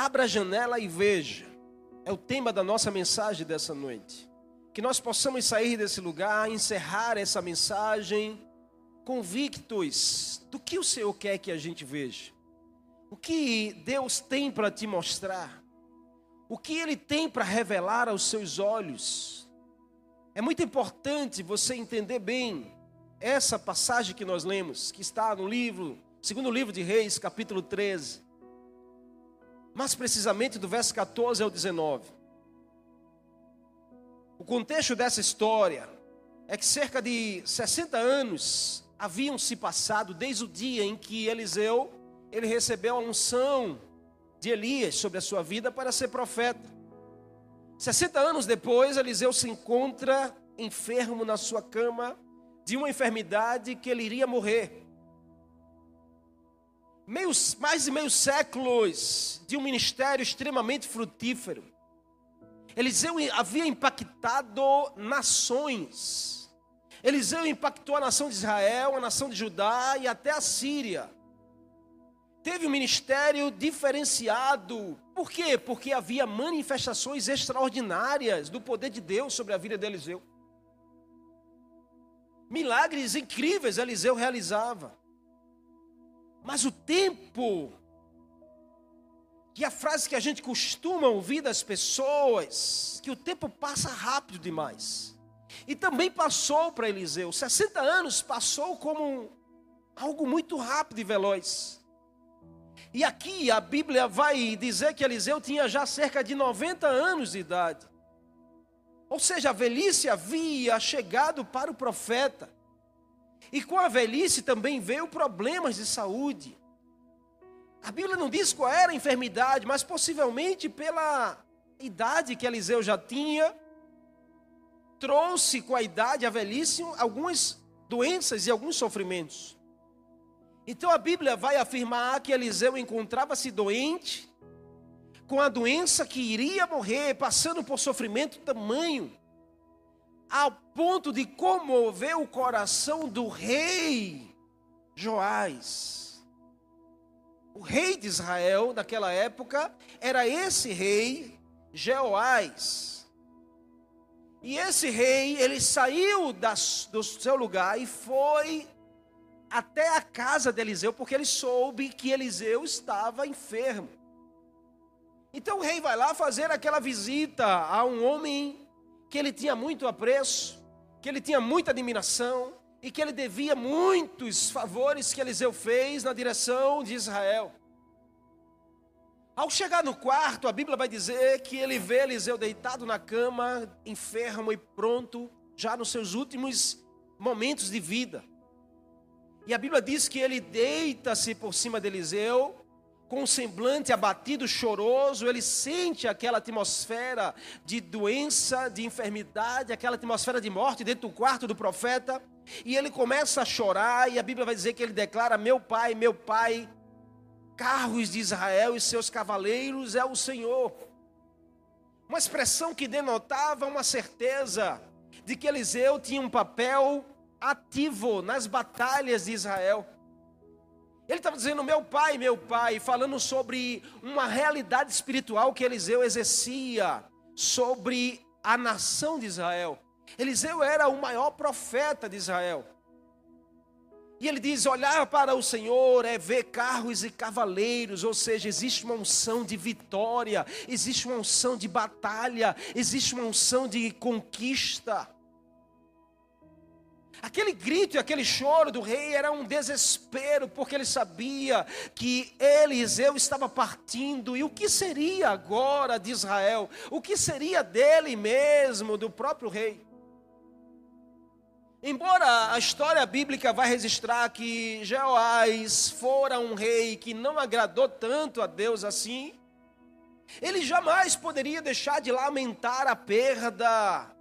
Abra a janela e veja. É o tema da nossa mensagem dessa noite. Que nós possamos sair desse lugar, encerrar essa mensagem convictos do que o Senhor quer que a gente veja. O que Deus tem para te mostrar. O que Ele tem para revelar aos seus olhos. É muito importante você entender bem essa passagem que nós lemos, que está no livro, segundo livro de Reis, capítulo 13 mais precisamente do verso 14 ao 19. O contexto dessa história é que cerca de 60 anos haviam se passado desde o dia em que Eliseu ele recebeu a unção de Elias sobre a sua vida para ser profeta. 60 anos depois, Eliseu se encontra enfermo na sua cama de uma enfermidade que ele iria morrer meio, mais de meio séculos de um ministério extremamente frutífero. Eliseu havia impactado nações. Eliseu impactou a nação de Israel, a nação de Judá e até a Síria. Teve um ministério diferenciado. Por quê? Porque havia manifestações extraordinárias do poder de Deus sobre a vida de Eliseu. Milagres incríveis Eliseu realizava. Mas o tempo, que é a frase que a gente costuma ouvir das pessoas, que o tempo passa rápido demais. E também passou para Eliseu, 60 anos passou como algo muito rápido e veloz. E aqui a Bíblia vai dizer que Eliseu tinha já cerca de 90 anos de idade. Ou seja, a velhice havia chegado para o profeta. E com a velhice também veio problemas de saúde. A Bíblia não diz qual era a enfermidade, mas possivelmente pela idade que Eliseu já tinha, trouxe com a idade, a velhice, algumas doenças e alguns sofrimentos. Então a Bíblia vai afirmar que Eliseu encontrava-se doente, com a doença que iria morrer, passando por sofrimento tamanho ao ponto de comover o coração do rei Joás. O rei de Israel naquela época era esse rei Jeoás. E esse rei, ele saiu das, do seu lugar e foi até a casa de Eliseu, porque ele soube que Eliseu estava enfermo. Então o rei vai lá fazer aquela visita a um homem que ele tinha muito apreço, que ele tinha muita admiração e que ele devia muitos favores que Eliseu fez na direção de Israel. Ao chegar no quarto, a Bíblia vai dizer que ele vê Eliseu deitado na cama, enfermo e pronto, já nos seus últimos momentos de vida. E a Bíblia diz que ele deita-se por cima de Eliseu com semblante abatido, choroso, ele sente aquela atmosfera de doença, de enfermidade, aquela atmosfera de morte dentro do quarto do profeta, e ele começa a chorar, e a Bíblia vai dizer que ele declara: Meu pai, meu pai, carros de Israel e seus cavaleiros é o Senhor. Uma expressão que denotava uma certeza de que Eliseu tinha um papel ativo nas batalhas de Israel. Ele estava dizendo, meu pai, meu pai, falando sobre uma realidade espiritual que Eliseu exercia sobre a nação de Israel. Eliseu era o maior profeta de Israel. E ele diz: olhar para o Senhor é ver carros e cavaleiros, ou seja, existe uma unção de vitória, existe uma unção de batalha, existe uma unção de conquista. Aquele grito e aquele choro do rei era um desespero, porque ele sabia que Eliseu estava partindo, e o que seria agora de Israel? O que seria dele mesmo, do próprio rei? Embora a história bíblica vai registrar que Jeoás fora um rei que não agradou tanto a Deus assim, ele jamais poderia deixar de lamentar a perda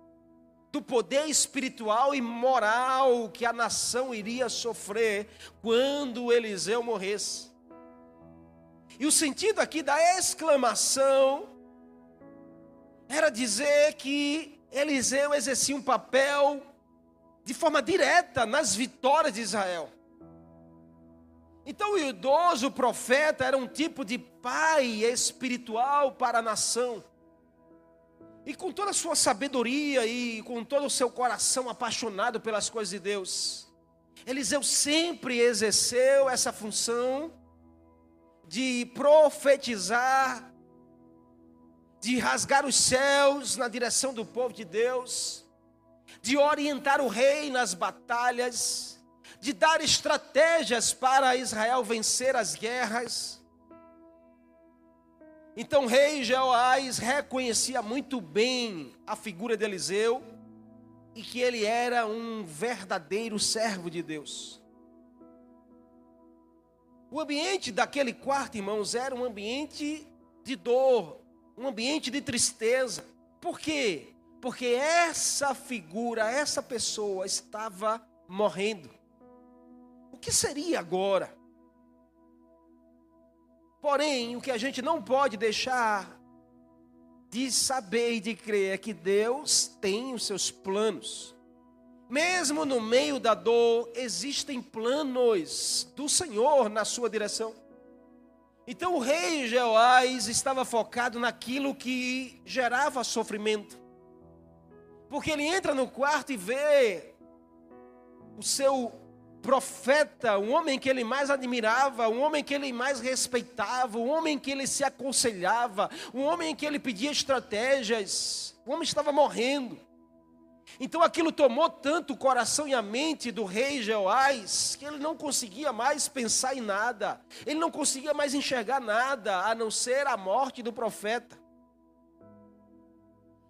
do poder espiritual e moral que a nação iria sofrer quando Eliseu morresse. E o sentido aqui da exclamação era dizer que Eliseu exercia um papel de forma direta nas vitórias de Israel. Então, o idoso profeta era um tipo de pai espiritual para a nação. E com toda a sua sabedoria e com todo o seu coração apaixonado pelas coisas de Deus, Eliseu sempre exerceu essa função de profetizar, de rasgar os céus na direção do povo de Deus, de orientar o rei nas batalhas, de dar estratégias para Israel vencer as guerras. Então rei Jeoás reconhecia muito bem a figura de Eliseu e que ele era um verdadeiro servo de Deus. O ambiente daquele quarto, irmãos, era um ambiente de dor, um ambiente de tristeza. Por quê? Porque essa figura, essa pessoa estava morrendo. O que seria agora? Porém, o que a gente não pode deixar de saber e de crer é que Deus tem os seus planos. Mesmo no meio da dor, existem planos do Senhor na sua direção. Então o rei Jeoás estava focado naquilo que gerava sofrimento. Porque ele entra no quarto e vê o seu profeta, um homem que ele mais admirava, um homem que ele mais respeitava, um homem que ele se aconselhava, um homem que ele pedia estratégias. O homem estava morrendo. Então aquilo tomou tanto o coração e a mente do rei Jeoás que ele não conseguia mais pensar em nada, ele não conseguia mais enxergar nada a não ser a morte do profeta.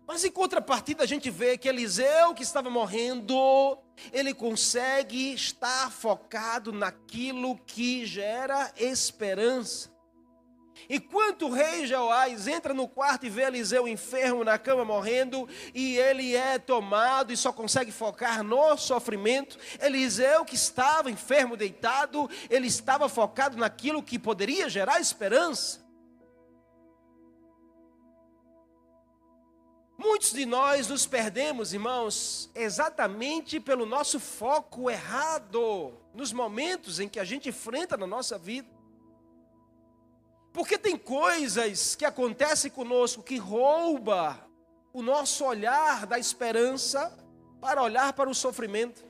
Mas em contrapartida a gente vê que Eliseu, que estava morrendo, ele consegue estar focado naquilo que gera esperança. Enquanto o rei Jeoás entra no quarto e vê Eliseu enfermo na cama morrendo, e ele é tomado e só consegue focar no sofrimento, Eliseu, que estava enfermo, deitado, ele estava focado naquilo que poderia gerar esperança. Muitos de nós nos perdemos, irmãos, exatamente pelo nosso foco errado nos momentos em que a gente enfrenta na nossa vida. Porque tem coisas que acontecem conosco que rouba o nosso olhar da esperança para olhar para o sofrimento.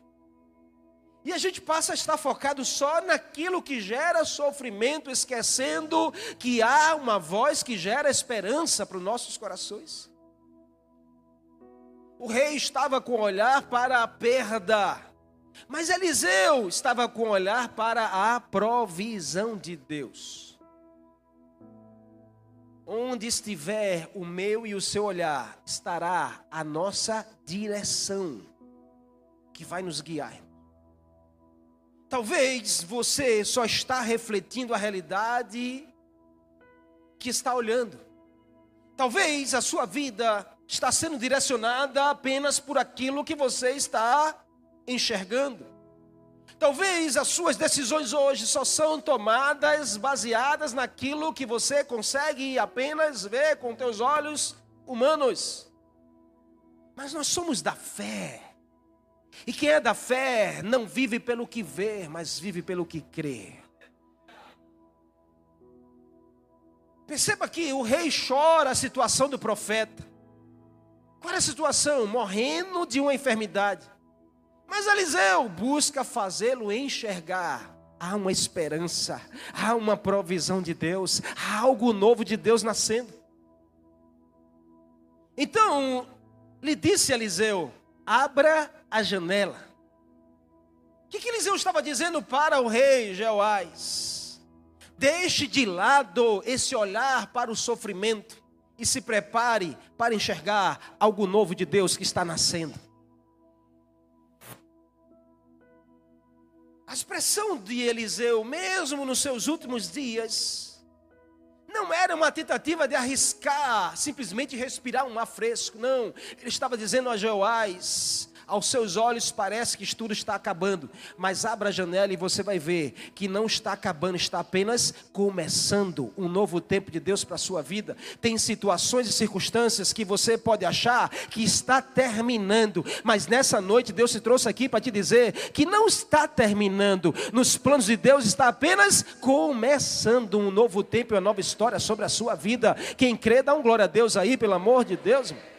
E a gente passa a estar focado só naquilo que gera sofrimento, esquecendo que há uma voz que gera esperança para os nossos corações. O rei estava com olhar para a perda, mas Eliseu estava com olhar para a provisão de Deus. Onde estiver o meu e o seu olhar, estará a nossa direção, que vai nos guiar. Talvez você só está refletindo a realidade que está olhando. Talvez a sua vida está sendo direcionada apenas por aquilo que você está enxergando. Talvez as suas decisões hoje só são tomadas baseadas naquilo que você consegue apenas ver com teus olhos humanos. Mas nós somos da fé. E quem é da fé não vive pelo que vê, mas vive pelo que crê. Perceba que o rei chora a situação do profeta. Qual é a situação? Morrendo de uma enfermidade. Mas Eliseu busca fazê-lo enxergar. Há uma esperança, há uma provisão de Deus, há algo novo de Deus nascendo. Então, lhe disse Eliseu: abra a janela. O que, que Eliseu estava dizendo para o rei Jeoás? Deixe de lado esse olhar para o sofrimento e se prepare para enxergar algo novo de Deus que está nascendo. A expressão de Eliseu, mesmo nos seus últimos dias, não era uma tentativa de arriscar, simplesmente respirar um ar fresco, não. Ele estava dizendo a Joás: aos seus olhos parece que tudo está acabando, mas abra a janela e você vai ver que não está acabando, está apenas começando um novo tempo de Deus para a sua vida. Tem situações e circunstâncias que você pode achar que está terminando, mas nessa noite Deus se trouxe aqui para te dizer que não está terminando. Nos planos de Deus está apenas começando um novo tempo e uma nova história sobre a sua vida. Quem crê, dá um glória a Deus aí, pelo amor de Deus. A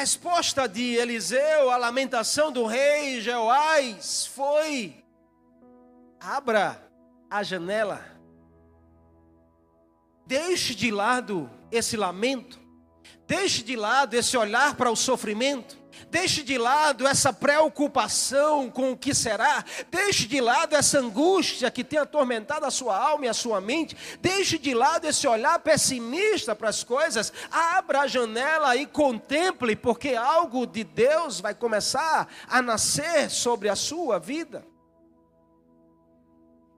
resposta de Eliseu à lamentação do rei Jeoás foi: abra a janela, deixe de lado esse lamento, deixe de lado esse olhar para o sofrimento, Deixe de lado essa preocupação com o que será. Deixe de lado essa angústia que tem atormentado a sua alma e a sua mente. Deixe de lado esse olhar pessimista para as coisas. Abra a janela e contemple, porque algo de Deus vai começar a nascer sobre a sua vida.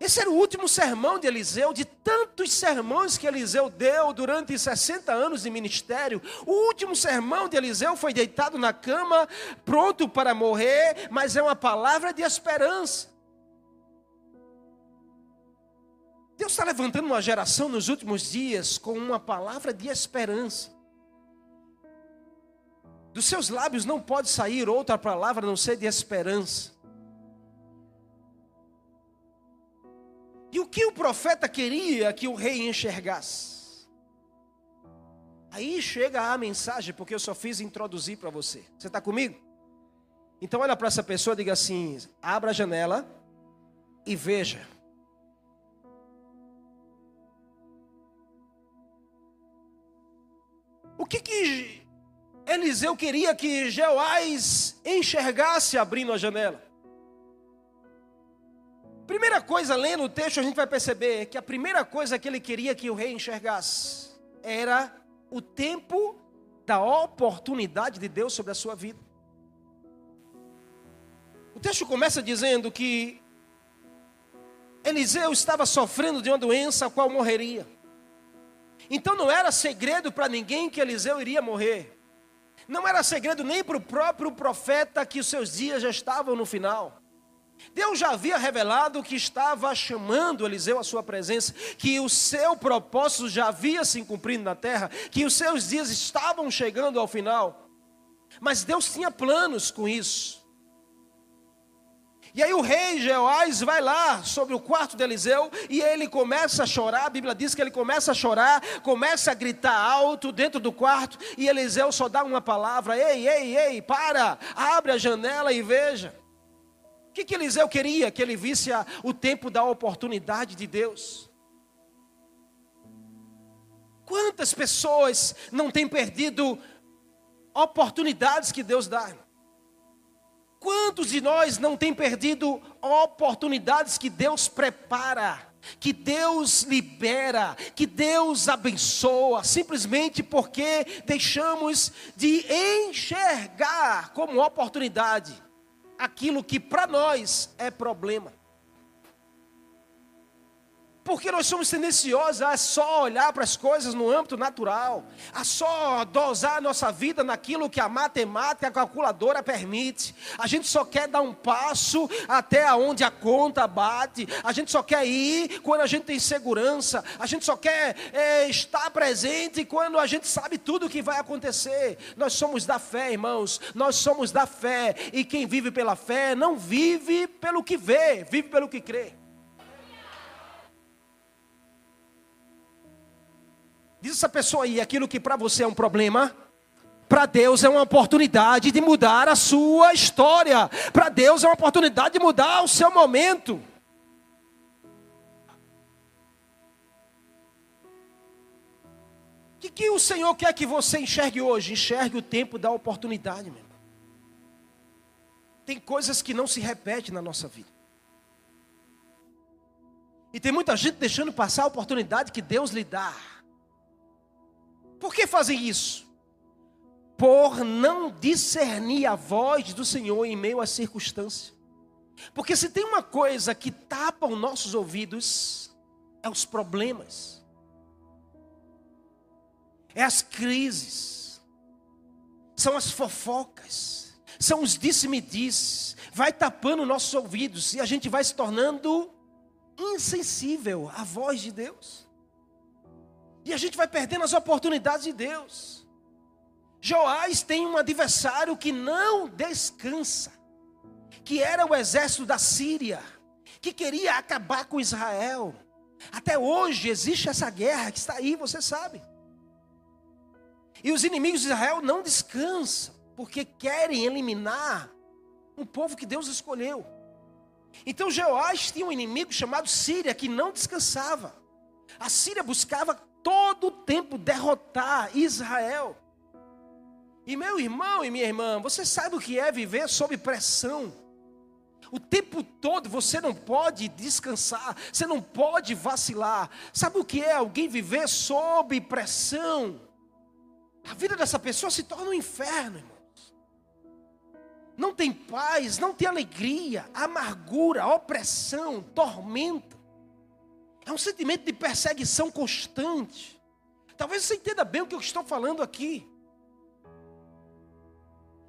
Esse era o último sermão de Eliseu, de tantos sermões que Eliseu deu durante 60 anos de ministério. O último sermão de Eliseu foi deitado na cama, pronto para morrer, mas é uma palavra de esperança. Deus está levantando uma geração nos últimos dias com uma palavra de esperança. Dos seus lábios não pode sair outra palavra a não ser de esperança. E o que o profeta queria que o rei enxergasse? Aí chega a mensagem, porque eu só fiz introduzir para você. Você está comigo? Então olha para essa pessoa diga assim: abra a janela e veja. O que que Eliseu queria que Jeoás enxergasse abrindo a janela? Primeira coisa, lendo o texto, a gente vai perceber que a primeira coisa que ele queria que o rei enxergasse era o tempo da oportunidade de Deus sobre a sua vida. O texto começa dizendo que Eliseu estava sofrendo de uma doença a qual morreria. Então não era segredo para ninguém que Eliseu iria morrer. Não era segredo nem para o próprio profeta que os seus dias já estavam no final. Deus já havia revelado que estava chamando Eliseu à sua presença, que o seu propósito já havia se cumprido na terra, que os seus dias estavam chegando ao final. Mas Deus tinha planos com isso. E aí o rei Jeoás vai lá sobre o quarto de Eliseu e ele começa a chorar. A Bíblia diz que ele começa a chorar, começa a gritar alto dentro do quarto e Eliseu só dá uma palavra: "Ei, ei, ei, para! Abre a janela e veja". O que, que Eliseu queria? Que ele visse a, o tempo da oportunidade de Deus. Quantas pessoas não têm perdido oportunidades que Deus dá? Quantos de nós não têm perdido oportunidades que Deus prepara, que Deus libera, que Deus abençoa, simplesmente porque deixamos de enxergar como oportunidade aquilo que para nós é problema. Porque nós somos tendenciosos a só olhar para as coisas no âmbito natural, a só dosar a nossa vida naquilo que a matemática, a calculadora permite. A gente só quer dar um passo até onde a conta bate. A gente só quer ir quando a gente tem segurança. A gente só quer é, estar presente quando a gente sabe tudo o que vai acontecer. Nós somos da fé, irmãos. Nós somos da fé. E quem vive pela fé não vive pelo que vê, vive pelo que crê. Diz essa pessoa aí, aquilo que para você é um problema, para Deus é uma oportunidade de mudar a sua história. Para Deus é uma oportunidade de mudar o seu momento. O que, que o Senhor quer que você enxergue hoje? Enxergue o tempo da oportunidade, meu irmão. Tem coisas que não se repetem na nossa vida. E tem muita gente deixando passar a oportunidade que Deus lhe dá. Por que fazem isso? Por não discernir a voz do Senhor em meio às circunstâncias. Porque se tem uma coisa que tapa os nossos ouvidos, é os problemas, é as crises, são as fofocas, são os disse-me-diz, vai tapando nossos ouvidos e a gente vai se tornando insensível à voz de Deus. E a gente vai perdendo as oportunidades de Deus. Joás tem um adversário que não descansa, que era o exército da Síria, que queria acabar com Israel. Até hoje existe essa guerra que está aí, você sabe. E os inimigos de Israel não descansam, porque querem eliminar um povo que Deus escolheu. Então Jeoás tinha um inimigo chamado Síria que não descansava. A Síria buscava todo o tempo derrotar Israel. E meu irmão e minha irmã, você sabe o que é viver sob pressão? O tempo todo você não pode descansar, você não pode vacilar. Sabe o que é alguém viver sob pressão? A vida dessa pessoa se torna um inferno, irmãos. Não tem paz, não tem alegria, amargura, opressão, tormento. É um sentimento de perseguição constante. Talvez você entenda bem o que eu estou falando aqui.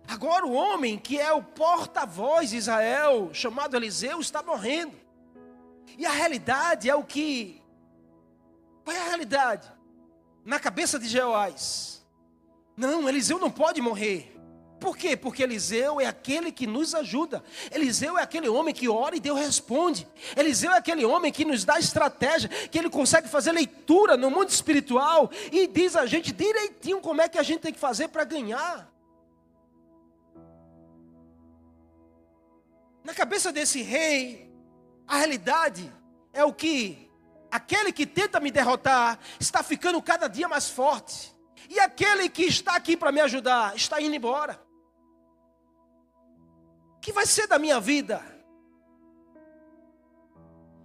Agora, o homem que é o porta-voz de Israel, chamado Eliseu, está morrendo. E a realidade é o que. Qual é a realidade? Na cabeça de Jeoás. Não, Eliseu não pode morrer. Por quê? Porque Eliseu é aquele que nos ajuda. Eliseu é aquele homem que ora e Deus responde. Eliseu é aquele homem que nos dá estratégia, que ele consegue fazer leitura no mundo espiritual e diz a gente direitinho como é que a gente tem que fazer para ganhar. Na cabeça desse rei, a realidade é o que aquele que tenta me derrotar está ficando cada dia mais forte. E aquele que está aqui para me ajudar está indo embora. Que vai ser da minha vida?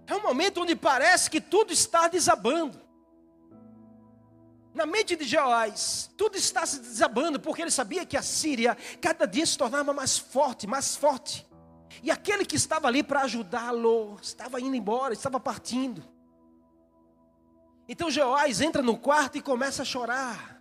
É um momento onde parece que tudo está desabando. Na mente de Joás, tudo está se desabando, porque ele sabia que a Síria cada dia se tornava mais forte, mais forte. E aquele que estava ali para ajudá-lo, estava indo embora, estava partindo. Então Jeoás entra no quarto e começa a chorar.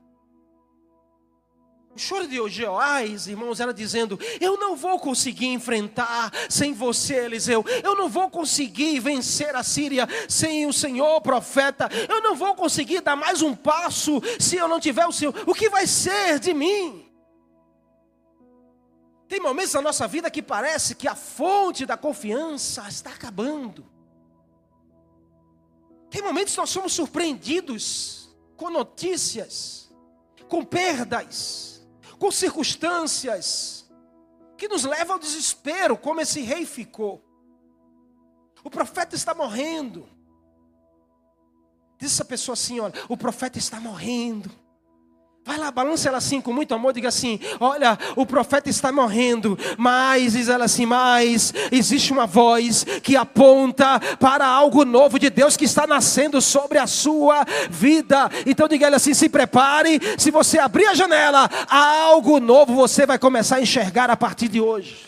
O choro de Jeoás, irmãos, era dizendo: Eu não vou conseguir enfrentar sem você, Eliseu. Eu não vou conseguir vencer a Síria sem o Senhor, profeta. Eu não vou conseguir dar mais um passo se eu não tiver o Senhor. O que vai ser de mim? Tem momentos na nossa vida que parece que a fonte da confiança está acabando. Tem momentos que nós somos surpreendidos com notícias, com perdas, com circunstâncias que nos levam ao desespero, como esse rei ficou. O profeta está morrendo. Diz essa pessoa assim: olha, o profeta está morrendo. Vai lá, balança ela assim com muito amor, diga assim: Olha, o profeta está morrendo, mas, diz ela assim, mas existe uma voz que aponta para algo novo de Deus que está nascendo sobre a sua vida. Então diga ela assim: se prepare, se você abrir a janela, algo novo você vai começar a enxergar a partir de hoje.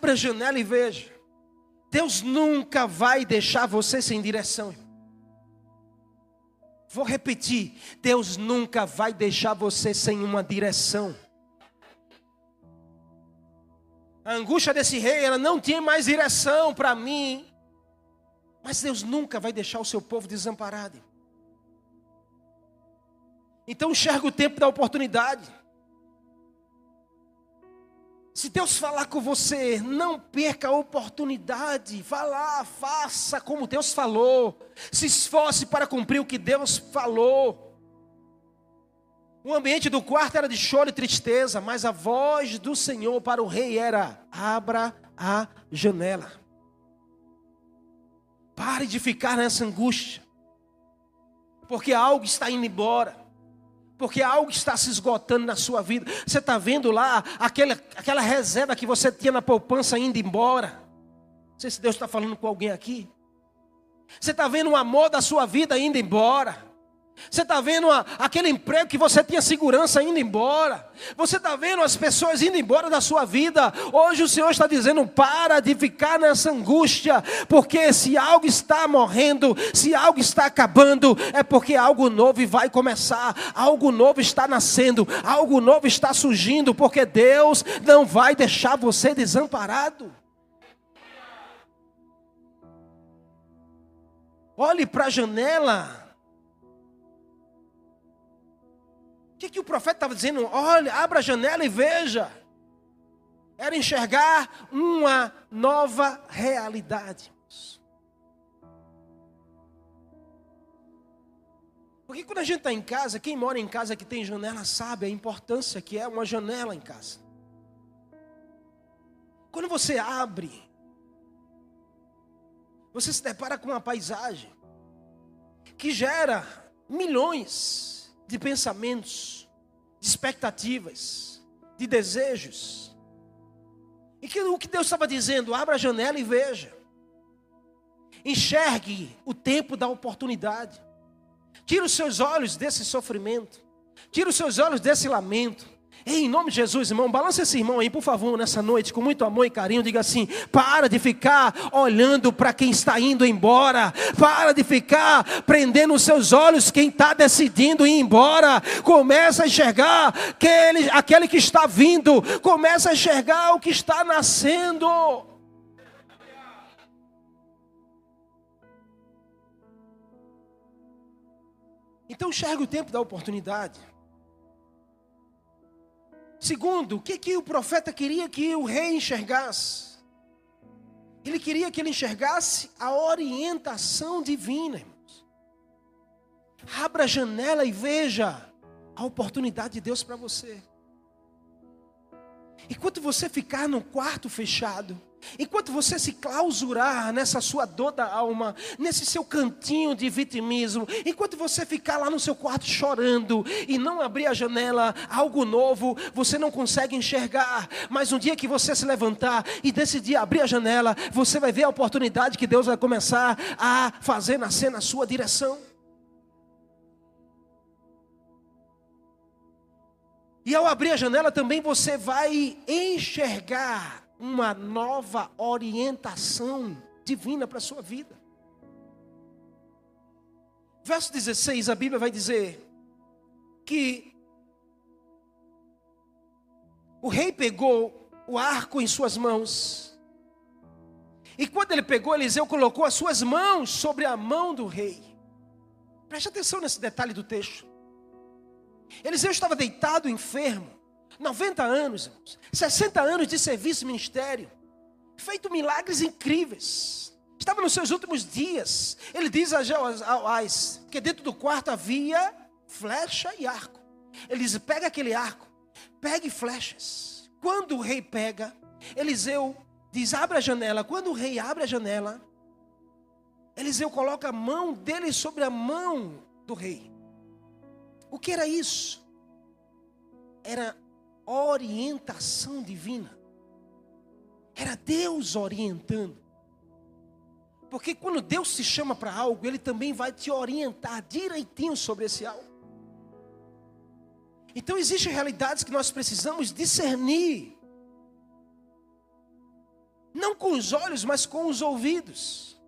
Abra a janela e veja. Deus nunca vai deixar você sem direção. Vou repetir: Deus nunca vai deixar você sem uma direção. A angústia desse rei, ela não tinha mais direção para mim. Mas Deus nunca vai deixar o seu povo desamparado. Então enxerga o tempo da oportunidade. Se Deus falar com você, não perca a oportunidade. Vá lá, faça como Deus falou. Se esforce para cumprir o que Deus falou. O ambiente do quarto era de choro e tristeza, mas a voz do Senhor para o rei era: abra a janela. Pare de ficar nessa angústia, porque algo está indo embora porque algo está se esgotando na sua vida. Você está vendo lá aquela, aquela reserva que você tinha na poupança indo embora. Não sei se Deus está falando com alguém aqui. Você está vendo o amor da sua vida indo embora. Você está vendo a, aquele emprego que você tinha segurança indo embora. Você está vendo as pessoas indo embora da sua vida. Hoje o Senhor está dizendo: para de ficar nessa angústia, porque se algo está morrendo, se algo está acabando, é porque algo novo vai começar, algo novo está nascendo, algo novo está surgindo, porque Deus não vai deixar você desamparado. Olhe para a janela que, que o profeta estava dizendo? Olha, abra a janela e veja. Era enxergar uma nova realidade. Porque quando a gente está em casa, quem mora em casa que tem janela sabe a importância que é uma janela em casa. Quando você abre, você se depara com uma paisagem que gera milhões de pensamentos, de expectativas, de desejos. E que o que Deus estava dizendo, abra a janela e veja. Enxergue o tempo da oportunidade. Tire os seus olhos desse sofrimento. Tire os seus olhos desse lamento. Em nome de Jesus, irmão, balança esse irmão aí, por favor, nessa noite, com muito amor e carinho. Diga assim: para de ficar olhando para quem está indo embora, para de ficar prendendo os seus olhos quem está decidindo ir embora. Começa a enxergar aquele, aquele que está vindo, começa a enxergar o que está nascendo. Então, enxerga o tempo da oportunidade. Segundo, o que, que o profeta queria que o rei enxergasse? Ele queria que ele enxergasse a orientação divina, irmãos. Abra a janela e veja a oportunidade de Deus para você. Enquanto você ficar no quarto fechado, Enquanto você se clausurar nessa sua dor da alma, nesse seu cantinho de vitimismo, enquanto você ficar lá no seu quarto chorando e não abrir a janela, algo novo, você não consegue enxergar. Mas um dia que você se levantar e decidir abrir a janela, você vai ver a oportunidade que Deus vai começar a fazer nascer na sua direção. E ao abrir a janela também você vai enxergar uma nova orientação divina para a sua vida. Verso 16, a Bíblia vai dizer que o rei pegou o arco em suas mãos. E quando ele pegou, Eliseu colocou as suas mãos sobre a mão do rei. Preste atenção nesse detalhe do texto. Eliseu estava deitado enfermo. 90 anos, irmãos, 60 anos de serviço ministério, feito milagres incríveis. Estava nos seus últimos dias. Ele diz a Joás que dentro do quarto havia flecha e arco. Ele diz: pega aquele arco, pegue flechas. Quando o rei pega, Eliseu diz: abre a janela. Quando o rei abre a janela, Eliseu coloca a mão dele sobre a mão do rei. O que era isso? Era orientação divina. Era Deus orientando. Porque quando Deus se chama para algo, Ele também vai te orientar direitinho sobre esse algo. Então existem realidades que nós precisamos discernir. Não com os olhos, mas com os ouvidos.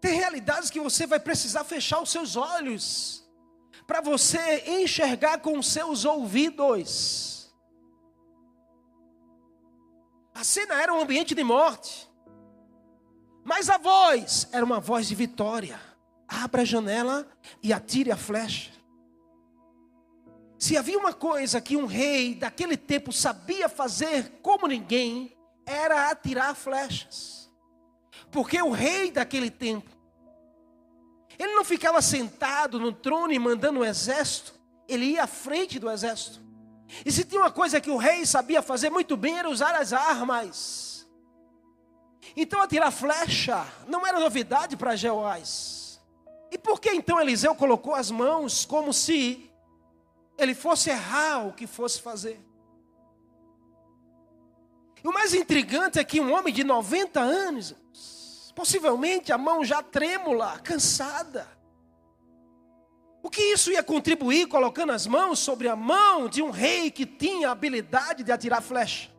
Tem realidades que você vai precisar fechar os seus olhos para você enxergar com seus ouvidos. A cena era um ambiente de morte, mas a voz era uma voz de vitória. Abra a janela e atire a flecha. Se havia uma coisa que um rei daquele tempo sabia fazer como ninguém, era atirar flechas. Porque o rei daquele tempo ele não ficava sentado no trono e mandando o exército, ele ia à frente do exército. E se tinha uma coisa que o rei sabia fazer muito bem, era usar as armas. Então atirar flecha não era novidade para Jeoás. E por que então Eliseu colocou as mãos como se ele fosse errar o que fosse fazer? E o mais intrigante é que um homem de 90 anos, Possivelmente a mão já trêmula, cansada. O que isso ia contribuir colocando as mãos sobre a mão de um rei que tinha a habilidade de atirar flecha?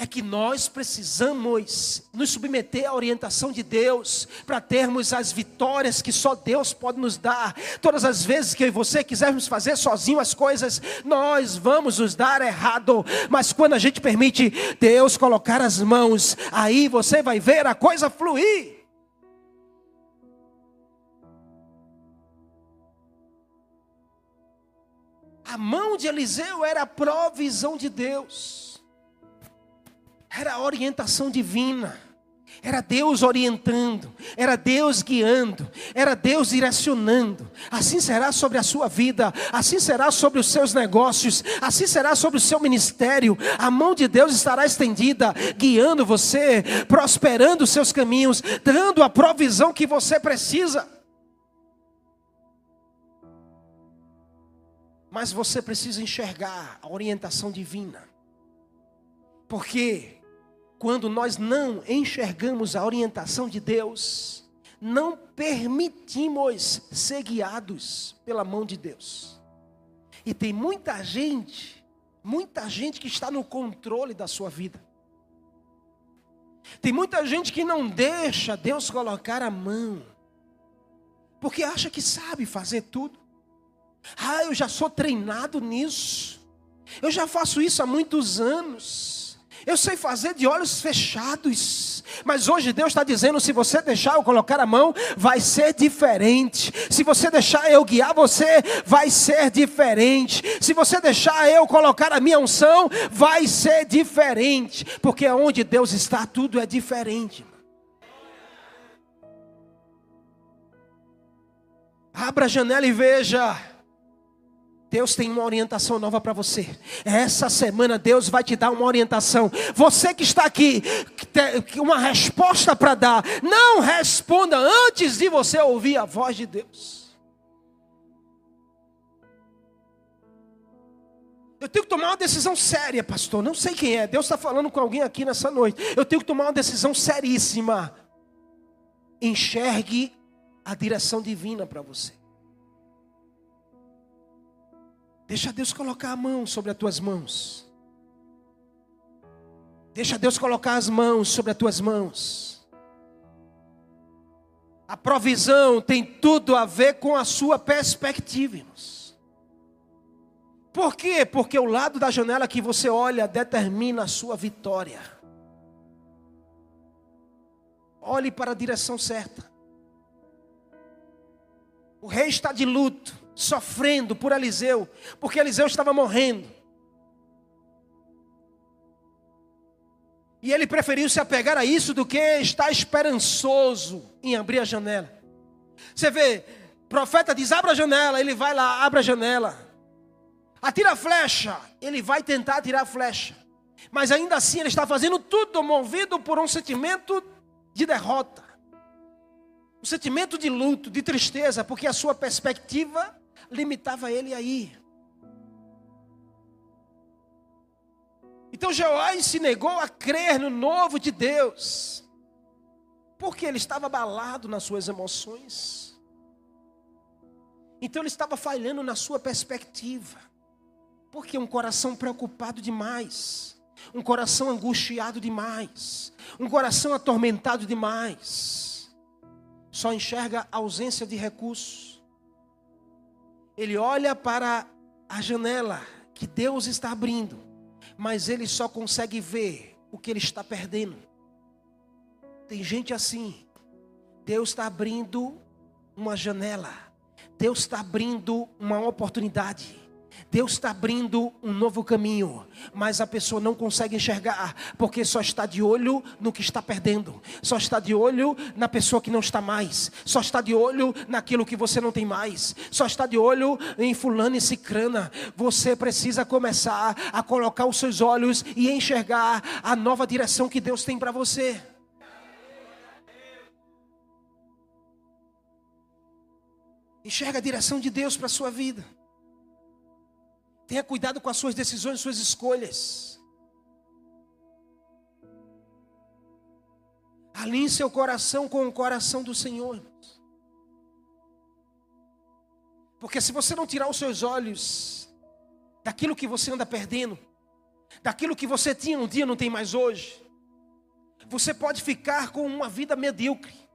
É que nós precisamos nos submeter à orientação de Deus para termos as vitórias que só Deus pode nos dar. Todas as vezes que você quisermos fazer sozinho as coisas, nós vamos nos dar errado, mas quando a gente permite Deus colocar as mãos, aí você vai ver a coisa fluir. A mão de Eliseu era a provisão de Deus. Era a orientação divina. Era Deus orientando, era Deus guiando, era Deus direcionando. Assim será sobre a sua vida, assim será sobre os seus negócios, assim será sobre o seu ministério. A mão de Deus estará estendida, guiando você, prosperando os seus caminhos, dando a provisão que você precisa. Mas você precisa enxergar a orientação divina. Porque quando nós não enxergamos a orientação de Deus, não permitimos ser guiados pela mão de Deus. E tem muita gente, muita gente que está no controle da sua vida. Tem muita gente que não deixa Deus colocar a mão, porque acha que sabe fazer tudo. Ah, eu já sou treinado nisso, eu já faço isso há muitos anos. Eu sei fazer de olhos fechados. Mas hoje Deus está dizendo: se você deixar eu colocar a mão, vai ser diferente. Se você deixar eu guiar você, vai ser diferente. Se você deixar eu colocar a minha unção, vai ser diferente. Porque onde Deus está, tudo é diferente. Abra a janela e veja. Deus tem uma orientação nova para você. Essa semana Deus vai te dar uma orientação. Você que está aqui, uma resposta para dar. Não responda antes de você ouvir a voz de Deus. Eu tenho que tomar uma decisão séria, pastor. Não sei quem é. Deus está falando com alguém aqui nessa noite. Eu tenho que tomar uma decisão seríssima. Enxergue a direção divina para você. Deixa Deus colocar a mão sobre as tuas mãos. Deixa Deus colocar as mãos sobre as tuas mãos. A provisão tem tudo a ver com a sua perspectiva, irmãos. Por quê? Porque o lado da janela que você olha determina a sua vitória. Olhe para a direção certa. O rei está de luto sofrendo por Eliseu, porque Eliseu estava morrendo. E ele preferiu se apegar a isso do que estar esperançoso em abrir a janela. Você vê, profeta diz: abra a janela, ele vai lá, abre a janela. Atira a flecha, ele vai tentar atirar a flecha. Mas ainda assim ele está fazendo tudo movido por um sentimento de derrota. Um sentimento de luto, de tristeza, porque a sua perspectiva limitava ele aí. Então Jeoás se negou a crer no novo de Deus, porque ele estava abalado nas suas emoções. Então ele estava falhando na sua perspectiva, porque um coração preocupado demais, um coração angustiado demais, um coração atormentado demais, só enxerga ausência de recursos ele olha para a janela que Deus está abrindo, mas ele só consegue ver o que ele está perdendo. Tem gente assim. Deus está abrindo uma janela. Deus está abrindo uma oportunidade. Deus está abrindo um novo caminho, mas a pessoa não consegue enxergar, porque só está de olho no que está perdendo, só está de olho na pessoa que não está mais, só está de olho naquilo que você não tem mais, só está de olho em fulano e cicrana. Você precisa começar a colocar os seus olhos e enxergar a nova direção que Deus tem para você. Enxerga a direção de Deus para a sua vida. Tenha cuidado com as suas decisões, suas escolhas. Alinhe seu coração com o coração do Senhor. Porque se você não tirar os seus olhos daquilo que você anda perdendo, daquilo que você tinha um dia não tem mais hoje, você pode ficar com uma vida medíocre.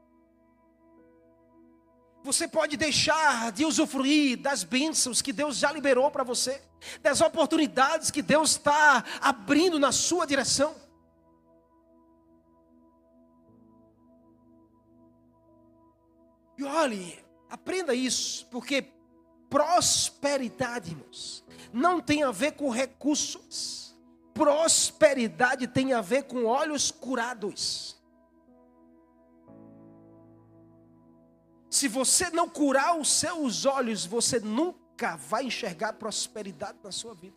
Você pode deixar de usufruir das bênçãos que Deus já liberou para você, das oportunidades que Deus está abrindo na sua direção. E olhe, aprenda isso, porque prosperidade, irmãos, não tem a ver com recursos. Prosperidade tem a ver com olhos curados. Se você não curar os seus olhos, você nunca vai enxergar prosperidade na sua vida.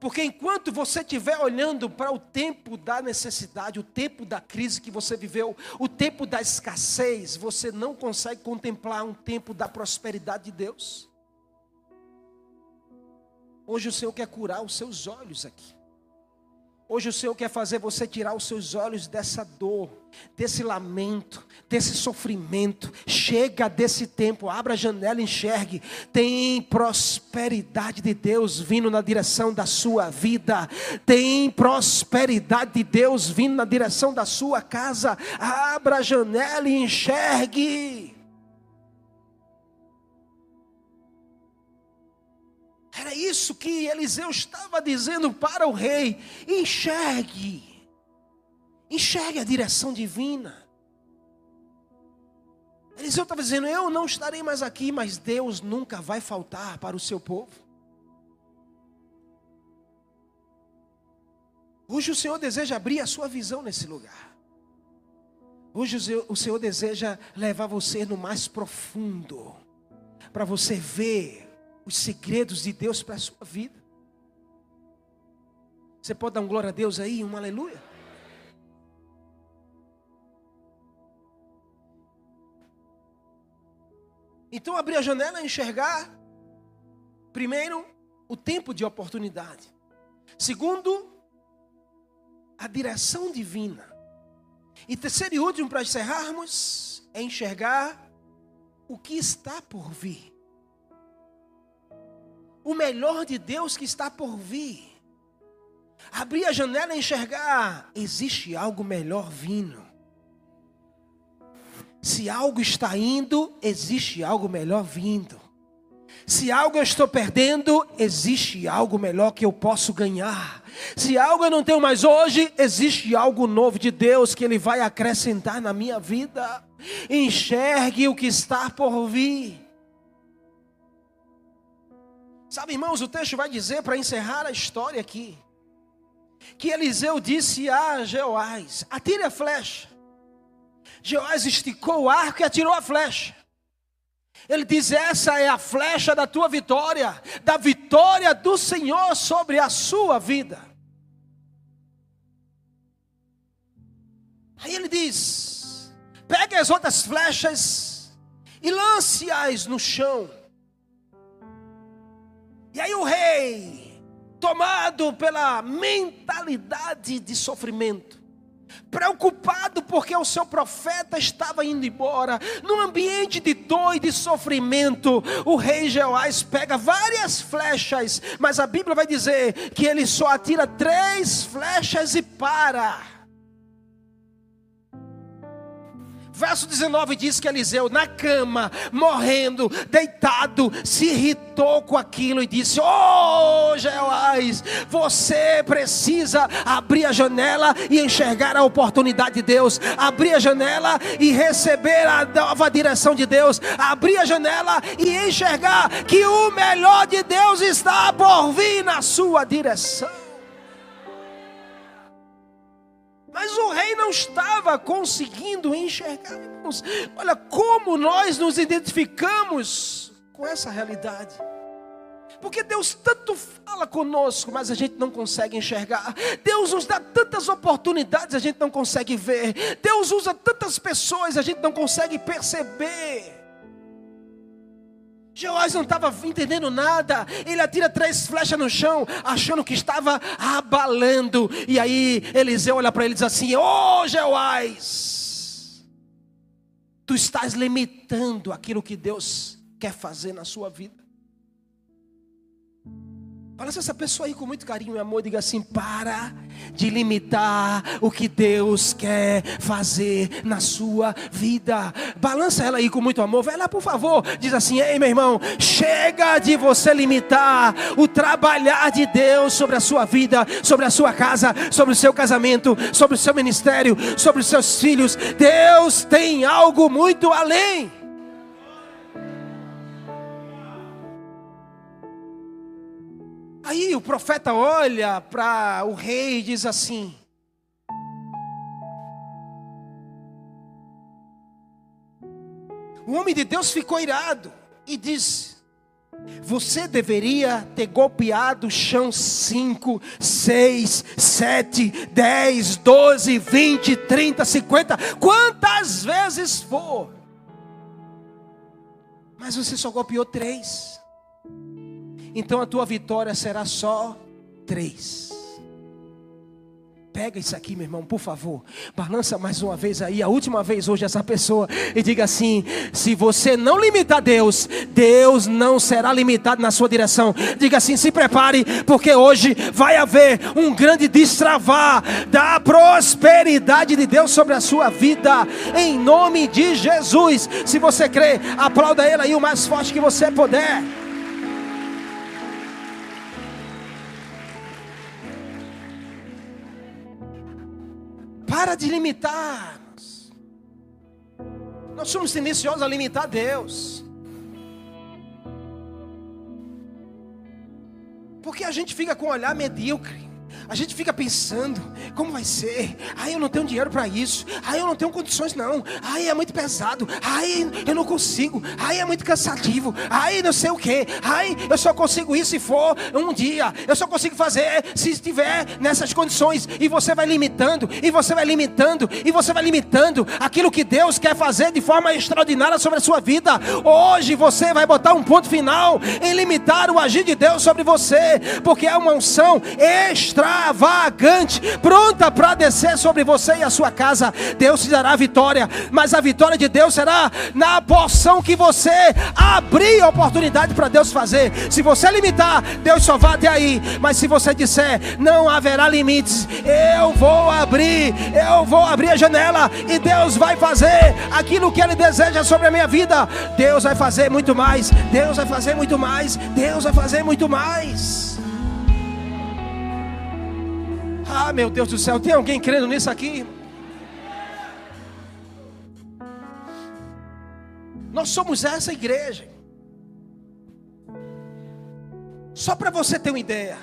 Porque enquanto você estiver olhando para o tempo da necessidade, o tempo da crise que você viveu, o tempo da escassez, você não consegue contemplar um tempo da prosperidade de Deus. Hoje o Senhor quer curar os seus olhos aqui. Hoje o Senhor quer fazer você tirar os seus olhos dessa dor, desse lamento, desse sofrimento. Chega desse tempo, abra a janela enxergue. Tem prosperidade de Deus vindo na direção da sua vida. Tem prosperidade de Deus vindo na direção da sua casa. Abra a janela e enxergue. Era isso que Eliseu estava dizendo para o rei: enxergue, enxergue a direção divina. Eliseu estava dizendo: Eu não estarei mais aqui, mas Deus nunca vai faltar para o seu povo. Hoje o Senhor deseja abrir a sua visão nesse lugar. Hoje o Senhor, deseja levar você no mais profundo, para você ver os segredos de Deus para a sua vida. Você pode dar um glória a Deus aí, um aleluia? Então abrir a janela e enxergar, primeiro, o tempo de oportunidade. Segundo, a direção divina. E terceiro e último, para encerrarmos, é enxergar o que está por vir o melhor de Deus que está por vir. Abrir a janela e enxergar, existe algo melhor vindo. Se algo está indo, existe algo melhor vindo. Se algo eu estou perdendo, existe algo melhor que eu posso ganhar. Se algo eu não tenho mais hoje, existe algo novo de Deus que Ele vai acrescentar na minha vida. Enxergue o que está por vir. Sabe, irmãos, o texto vai dizer, para encerrar a história aqui, que Eliseu disse a Jeoás: atire a flecha. Jeoás esticou o arco e atirou a flecha. Ele diz: essa é a flecha da tua vitória, da vitória do Senhor sobre a sua vida. Aí ele diz: pegue as outras flechas e lance-as no chão. E aí o rei, tomado pela mentalidade de sofrimento, preocupado porque o seu profeta estava indo embora, num ambiente de dor e de sofrimento, o rei Jeoás pega várias flechas, mas a Bíblia vai dizer que ele só atira três flechas e para. Verso 19 diz que Eliseu, na cama, morrendo, deitado, se irritou com aquilo e disse: Oh, Jeoás, você precisa abrir a janela e enxergar a oportunidade de Deus, abrir a janela e receber a nova direção de Deus, abrir a janela e enxergar que o melhor de Deus está por vir na sua direção. Mas o rei não estava conseguindo enxergar. Irmãos. Olha como nós nos identificamos com essa realidade. Porque Deus tanto fala conosco, mas a gente não consegue enxergar. Deus nos dá tantas oportunidades, a gente não consegue ver. Deus usa tantas pessoas, a gente não consegue perceber. Jeoás não estava entendendo nada. Ele atira três flechas no chão, achando que estava abalando. E aí Eliseu olha para ele e diz assim: Ô oh, Jeoás, tu estás limitando aquilo que Deus quer fazer na sua vida. Balança essa pessoa aí com muito carinho e amor. Diga assim: para de limitar o que Deus quer fazer na sua vida. Balança ela aí com muito amor. Vai lá, por favor. Diz assim: ei, meu irmão, chega de você limitar o trabalhar de Deus sobre a sua vida, sobre a sua casa, sobre o seu casamento, sobre o seu ministério, sobre os seus filhos. Deus tem algo muito além. Aí o profeta olha para o rei e diz assim: O homem de Deus ficou irado e disse: Você deveria ter golpeado o chão 5, 6, 7, 10, 12, 20, 30, 50, quantas vezes for. Mas você só golpeou três então a tua vitória será só três. Pega isso aqui, meu irmão, por favor. Balança mais uma vez aí, a última vez hoje, essa pessoa. E diga assim: se você não limitar Deus, Deus não será limitado na sua direção. Diga assim: se prepare, porque hoje vai haver um grande destravar da prosperidade de Deus sobre a sua vida. Em nome de Jesus. Se você crê, aplauda Ele aí o mais forte que você puder. Para de limitar. Nós somos tendenciosos a limitar Deus. Porque a gente fica com um olhar medíocre. A gente fica pensando, como vai ser? Ai, eu não tenho dinheiro para isso. Ai, eu não tenho condições não. Ai, é muito pesado. Ai, eu não consigo. Ai, é muito cansativo. Ai, não sei o que. Ai, eu só consigo isso se for um dia. Eu só consigo fazer se estiver nessas condições. E você vai limitando, e você vai limitando, e você vai limitando aquilo que Deus quer fazer de forma extraordinária sobre a sua vida. Hoje você vai botar um ponto final em limitar o agir de Deus sobre você, porque é uma unção extraordinária extravagante, pronta para descer sobre você e a sua casa. Deus te dará vitória, mas a vitória de Deus será na porção que você abrir oportunidade para Deus fazer. Se você limitar, Deus só vai até aí. Mas se você disser, não haverá limites, eu vou abrir, eu vou abrir a janela e Deus vai fazer aquilo que Ele deseja sobre a minha vida. Deus vai fazer muito mais, Deus vai fazer muito mais, Deus vai fazer muito mais. Ah, meu Deus do céu, tem alguém crendo nisso aqui? Nós somos essa igreja. Só para você ter uma ideia,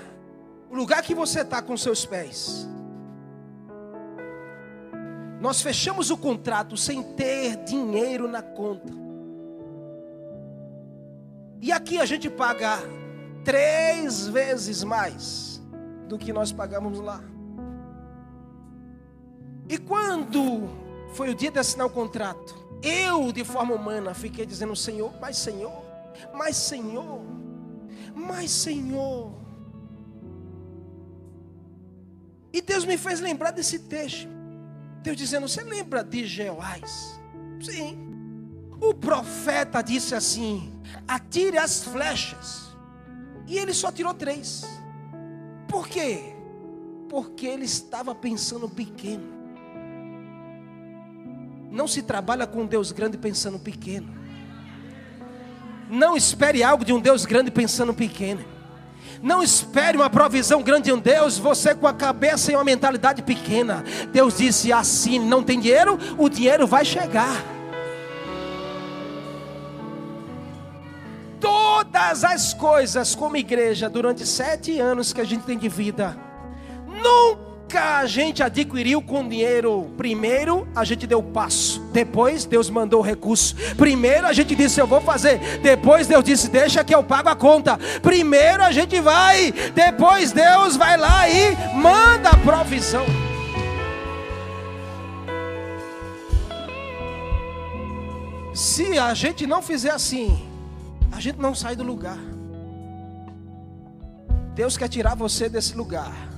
o lugar que você está com seus pés. Nós fechamos o contrato sem ter dinheiro na conta. E aqui a gente paga três vezes mais do que nós pagamos lá. E quando foi o dia de assinar o contrato, eu, de forma humana, fiquei dizendo: Senhor, mas Senhor, mas Senhor, mas Senhor. E Deus me fez lembrar desse texto. Deus dizendo: Você lembra de Jeoás? Sim. O profeta disse assim: Atire as flechas. E ele só tirou três. Por quê? Porque ele estava pensando pequeno. Não se trabalha com um Deus grande pensando pequeno. Não espere algo de um Deus grande pensando pequeno. Não espere uma provisão grande de um Deus, você com a cabeça e uma mentalidade pequena. Deus disse assim: não tem dinheiro, o dinheiro vai chegar. Todas as coisas, como igreja, durante sete anos que a gente tem de vida, nunca Nunca a gente adquiriu com dinheiro. Primeiro a gente deu o passo, depois Deus mandou o recurso. Primeiro a gente disse eu vou fazer, depois Deus disse deixa que eu pago a conta. Primeiro a gente vai, depois Deus vai lá e manda a provisão. Se a gente não fizer assim, a gente não sai do lugar. Deus quer tirar você desse lugar.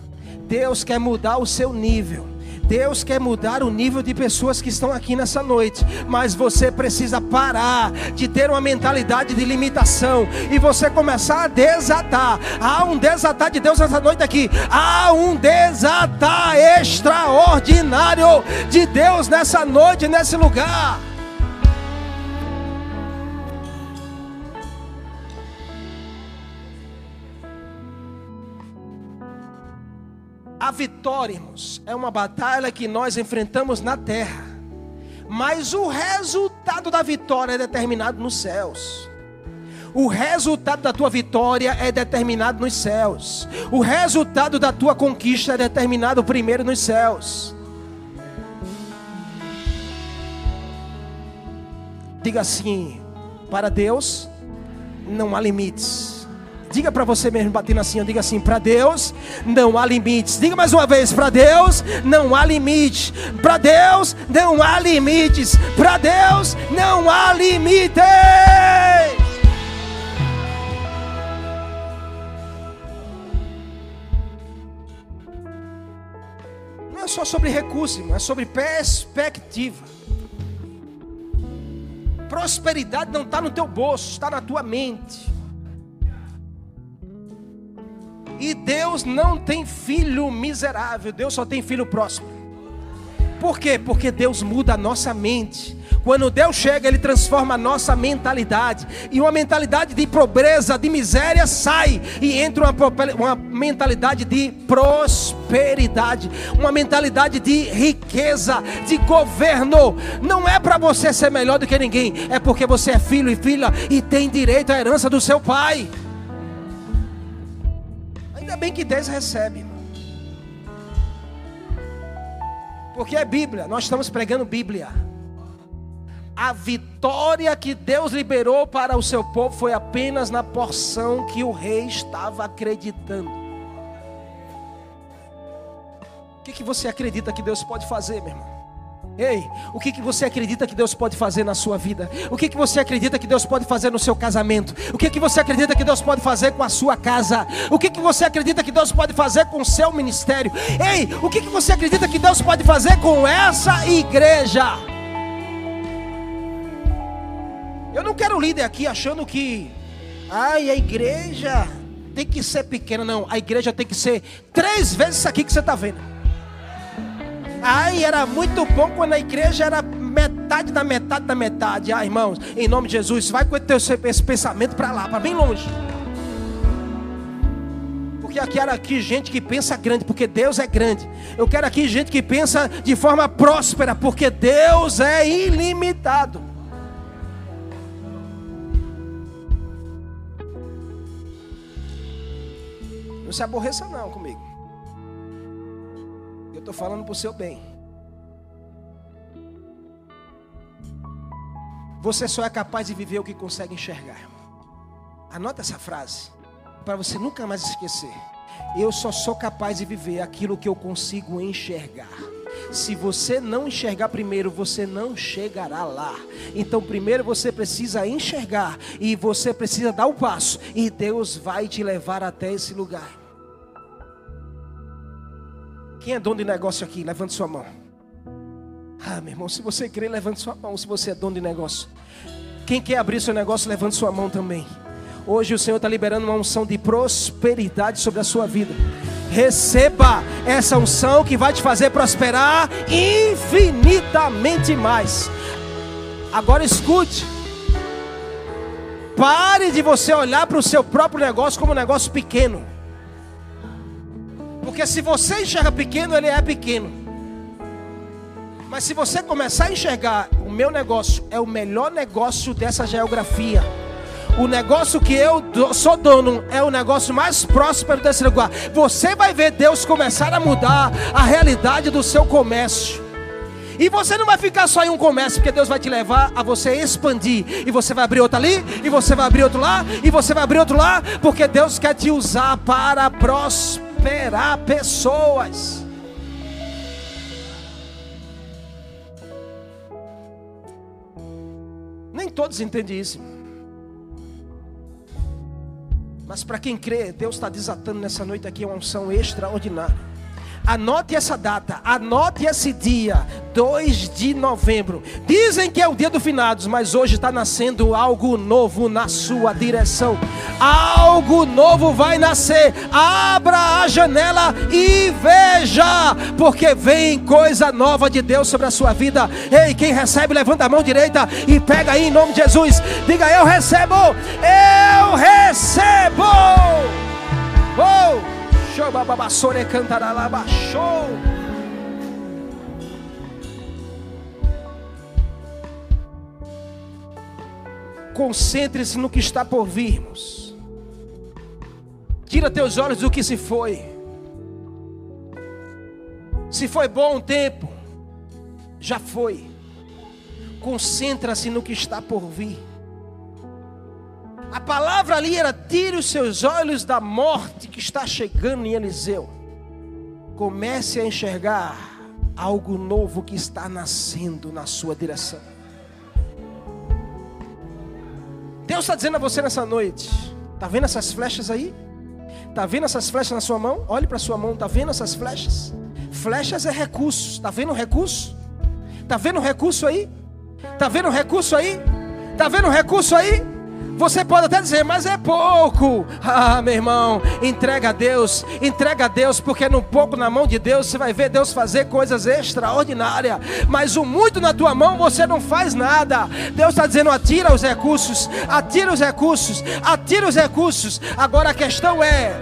Deus quer mudar o seu nível. Deus quer mudar o nível de pessoas que estão aqui nessa noite, mas você precisa parar de ter uma mentalidade de limitação e você começar a desatar. Há um desatar de Deus nessa noite aqui, há um desatar extraordinário de Deus nessa noite, nesse lugar. A vitória, irmãos, é uma batalha que nós enfrentamos na terra, mas o resultado da vitória é determinado nos céus. O resultado da tua vitória é determinado nos céus. O resultado da tua conquista é determinado primeiro nos céus. Diga assim: para Deus não há limites. Diga para você mesmo, batendo assim, diga assim: para Deus não há limites. Diga mais uma vez: para Deus não há limites. Para Deus não há limites. Para Deus não há limites. Não é só sobre recurso, é sobre perspectiva. Prosperidade não está no teu bolso, está na tua mente. E Deus não tem filho miserável, Deus só tem filho próspero. Por quê? Porque Deus muda a nossa mente. Quando Deus chega, Ele transforma a nossa mentalidade. E uma mentalidade de pobreza, de miséria sai. E entra uma, uma mentalidade de prosperidade. Uma mentalidade de riqueza, de governo. Não é para você ser melhor do que ninguém. É porque você é filho e filha e tem direito à herança do seu pai. Bem que Deus recebe. Porque é Bíblia, nós estamos pregando Bíblia. A vitória que Deus liberou para o seu povo foi apenas na porção que o rei estava acreditando. O que, que você acredita que Deus pode fazer, meu irmão? Ei, o que, que você acredita que Deus pode fazer na sua vida? O que, que você acredita que Deus pode fazer no seu casamento? O que, que você acredita que Deus pode fazer com a sua casa? O que, que você acredita que Deus pode fazer com o seu ministério? Ei, o que, que você acredita que Deus pode fazer com essa igreja? Eu não quero líder aqui achando que, ai, a igreja tem que ser pequena. Não, a igreja tem que ser três vezes isso aqui que você está vendo. Ai, era muito bom quando a igreja era metade da metade da metade. Ah, irmãos, em nome de Jesus, vai com esse pensamento para lá, para bem longe. Porque eu quero aqui gente que pensa grande, porque Deus é grande. Eu quero aqui gente que pensa de forma próspera, porque Deus é ilimitado. Não se aborreça não comigo. Eu estou falando para o seu bem. Você só é capaz de viver o que consegue enxergar. Anota essa frase para você nunca mais esquecer. Eu só sou capaz de viver aquilo que eu consigo enxergar. Se você não enxergar primeiro, você não chegará lá. Então, primeiro você precisa enxergar e você precisa dar o passo, e Deus vai te levar até esse lugar. Quem é dono de negócio aqui? Levante sua mão. Ah, meu irmão, se você crê, levante sua mão. Se você é dono de negócio. Quem quer abrir seu negócio, levante sua mão também. Hoje o Senhor está liberando uma unção de prosperidade sobre a sua vida. Receba essa unção que vai te fazer prosperar infinitamente mais. Agora escute. Pare de você olhar para o seu próprio negócio como um negócio pequeno. Porque se você enxerga pequeno, ele é pequeno. Mas se você começar a enxergar, o meu negócio é o melhor negócio dessa geografia. O negócio que eu sou dono é o negócio mais próspero desse lugar. Você vai ver Deus começar a mudar a realidade do seu comércio. E você não vai ficar só em um comércio, porque Deus vai te levar a você expandir. E você vai abrir outro ali, e você vai abrir outro lá, e você vai abrir outro lá, porque Deus quer te usar para prosperar prosperar pessoas. Nem todos entendem isso. Mas para quem crê, Deus está desatando nessa noite aqui uma unção extraordinária. Anote essa data, anote esse dia, 2 de novembro. Dizem que é o dia do finados, mas hoje está nascendo algo novo na sua direção. Algo novo vai nascer. Abra a janela e veja, porque vem coisa nova de Deus sobre a sua vida. Ei, quem recebe, levanta a mão direita e pega aí em nome de Jesus. Diga: Eu recebo, eu recebo. Oh! Cantará lá, show. Concentre-se no que está por virmos. Tira teus olhos do que se foi. Se foi bom um tempo, já foi. Concentra-se no que está por vir. A palavra ali era: tire os seus olhos da morte que está chegando em Eliseu. Comece a enxergar algo novo que está nascendo na sua direção. Deus está dizendo a você nessa noite: está vendo essas flechas aí? Está vendo essas flechas na sua mão? Olhe para a sua mão, está vendo essas flechas? Flechas é recursos, está vendo o recurso? Está vendo o recurso aí? Está vendo o recurso aí? Está vendo o recurso aí? Você pode até dizer, mas é pouco. Ah, meu irmão, entrega a Deus, entrega a Deus, porque no pouco na mão de Deus você vai ver Deus fazer coisas extraordinárias. Mas o muito na tua mão você não faz nada. Deus está dizendo: atira os recursos, atira os recursos, atira os recursos. Agora a questão é: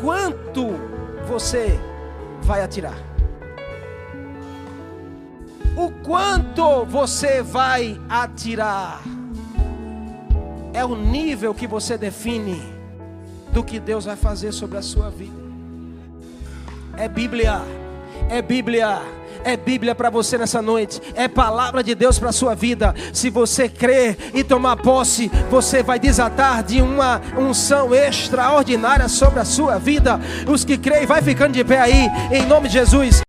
quanto você vai atirar? O quanto você vai atirar? É o nível que você define do que Deus vai fazer sobre a sua vida. É Bíblia, é Bíblia. É Bíblia para você nessa noite, é palavra de Deus para a sua vida. Se você crer e tomar posse, você vai desatar de uma unção extraordinária sobre a sua vida. Os que creem, vai ficando de pé aí, em nome de Jesus.